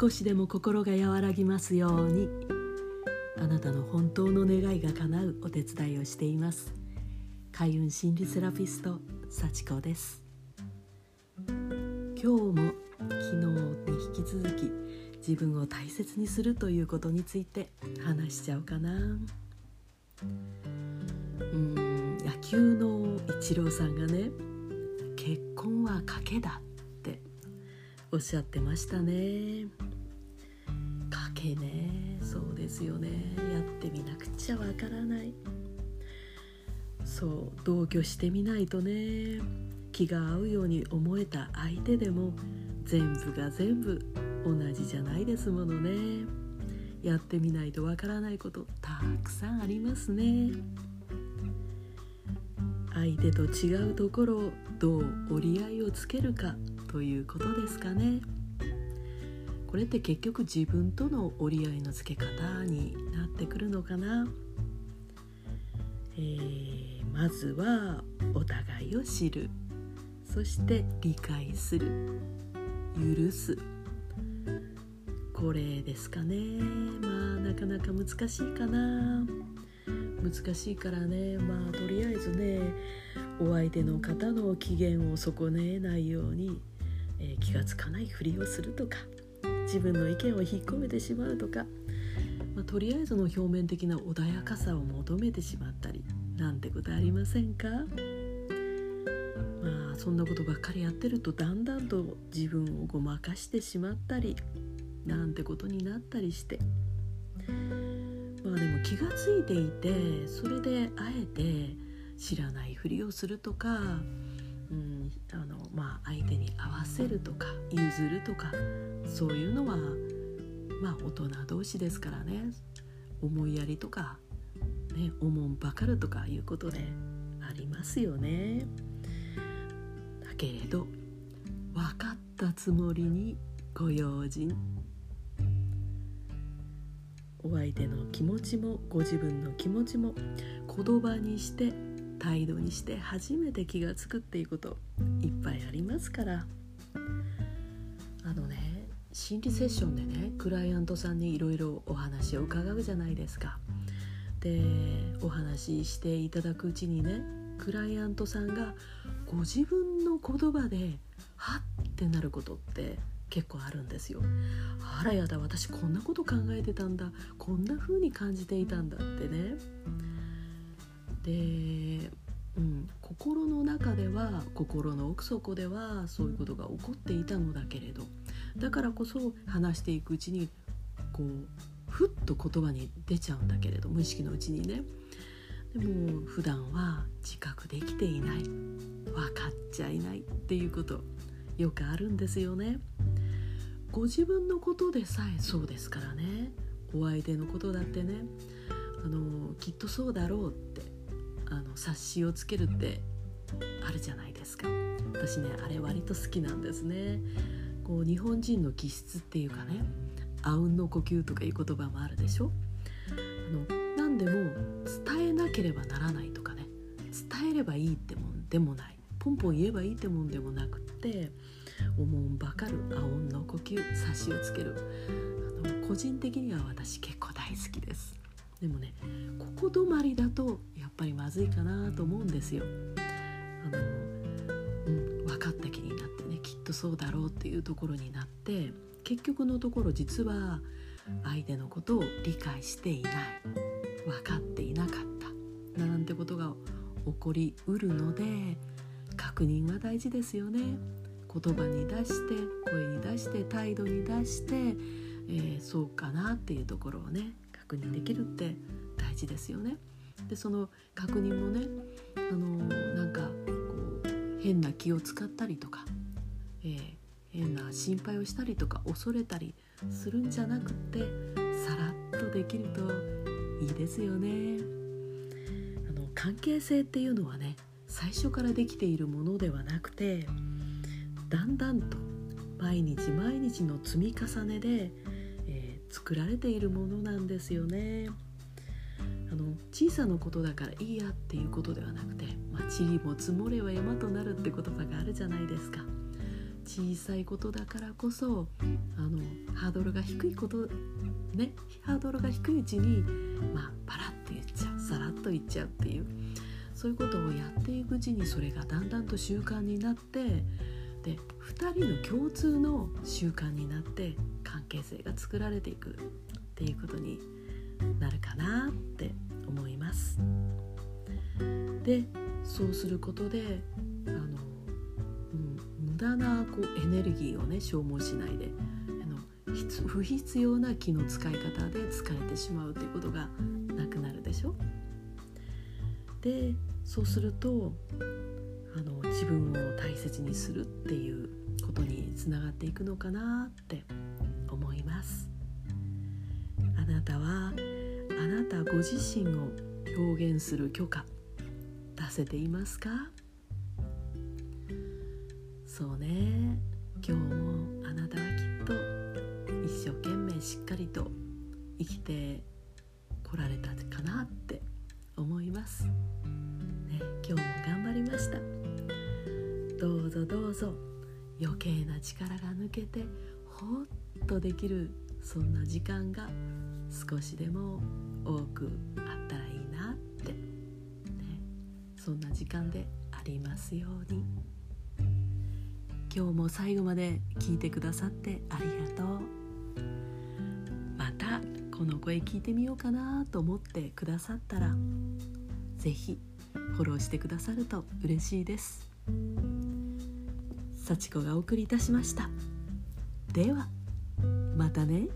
少しでも心が和らぎますように。あなたの本当の願いが叶うお手伝いをしています。開運心理セラピスト幸子です。今日も昨日に引き続き自分を大切にするということについて話しちゃおうかな。うん野球のイチローさんがね結婚は賭けだっておっしゃってましたね。けね。そうですよね。やってみなくちゃわからない。そう同居してみないとね。気が合うように思えた相手でも全部が全部同じじゃないですものね。やってみないとわからないことたくさんありますね。相手と違うところをどう折り合いをつけるかということですかね。これって結局自分との折り合いのつけ方になってくるのかな、えー、まずはお互いを知る。そして理解する。許す。これですかね。まあなかなか難しいかな。難しいからね。まあとりあえずねお相手の方の機嫌を損ねないように、えー、気が付かないふりをするとか。自分の意見を引っ込めてしまうとか、まあ、とりあえずの表面的な穏やかさを求めてしまったりなんてことありませんか？まあそんなことばっかりやってるとだんだんと自分をごまかしてしまったりなんてことになったりして。まあでも気が付いていてそれであえて知らないふりをするとか、うんあのまあ、相手に合わせるとか譲るとかそういうのはまあ大人同士ですからね思いやりとか、ね、おもんばかるとかいうことでありますよね。だけれど分かったつもりにご用心お相手の気持ちもご自分の気持ちも言葉にして態度にして初めて気が付くっていうこといっぱいありますからあのね心理セッションでねクライアントさんにいろいろお話を伺うじゃないですか。でお話ししていただくうちにねクライアントさんがご自分の言葉でハッってなることって結構あるんですよ。あらやだ私こんなこと考えてたんだこんな風に感じていたんだってね。で、うん、心の中では心の奥底ではそういうことが起こっていたのだけれどだからこそ話していくうちにこうふっと言葉に出ちゃうんだけれど無意識のうちにね。でも普段は自覚できていない。分かっちゃいない。っていうことよくあるんですよね。ご自分のことでさえそうですからね。お相手のことだってね。あのきっとそうだろうって。あの察しをつけるってあるじゃないですか。私ねあれ割と好きなんですね。こう日本人の気質っていうかねあうんの呼吸とかいう言葉もあるでしょ。あの何でも伝えなければならないとかね伝えればいいってもんでもない。ポンポン言えばいいってもんでもなくって思うんばかるあうんの呼吸差しをつける。あの個人的には私結構大好きです。でもねここ止まりだとぱりまずいかなと思うんですよあの、うん、分かった気になってねきっとそうだろうっていうところになって結局のところ実は相手のことを理解していない分かっていなかったなんてことが起こりうるので確認は大事ですよね。言葉に出して声に出して態度に出して、えー、そうかなっていうところをね確認できるって大事ですよね。でその確認もねあの、なんかこう変な気を使ったりとか、えー、変な心配をしたりとか恐れたりするんじゃなくってさらっとできるといいですよね。あの関係性っていうのはね最初からできているものではなくてだんだんと毎日毎日の積み重ねで、えー、作られているものなんですよね。あの小さなことだからいいやっていうことではなくて「まあ、塵も積もれば山となる」って言葉があるじゃないですか。小さいことだからこそあのハードルが低いことねハードルが低いうちにまあパラッと言っちゃうさらっと言っちゃうっていうそういうことをやっていくうちにそれがだんだんと習慣になってで2人の共通の習慣になって関係性が作られていくっていうことになるかなって思います。でそうすることであの、うん、無駄なこうエネルギーをね消耗しないであの不必要な気の使い方で疲れてしまうということがなくなるでしょ？でそうするとあの自分を大切にするっていうことにつながっていくのかなって思いますなたはあなたご自身を表現する許可出せていますか？そうね。今日もあなたはきっと一生懸命しっかりと生きてこられたかなって思います、ね、今日も頑張りました。どうぞどうぞ。余計な力が抜けてほっとできるそんな時間が少しでも多くあったらいいなって。ね。そんな時間でありますように。今日も最後まで聞いてくださってありがとう。またこの声聞いてみようかなと思ってくださったら是非フォローしてくださると嬉しいです。幸子がお送りいたしました。では。またね。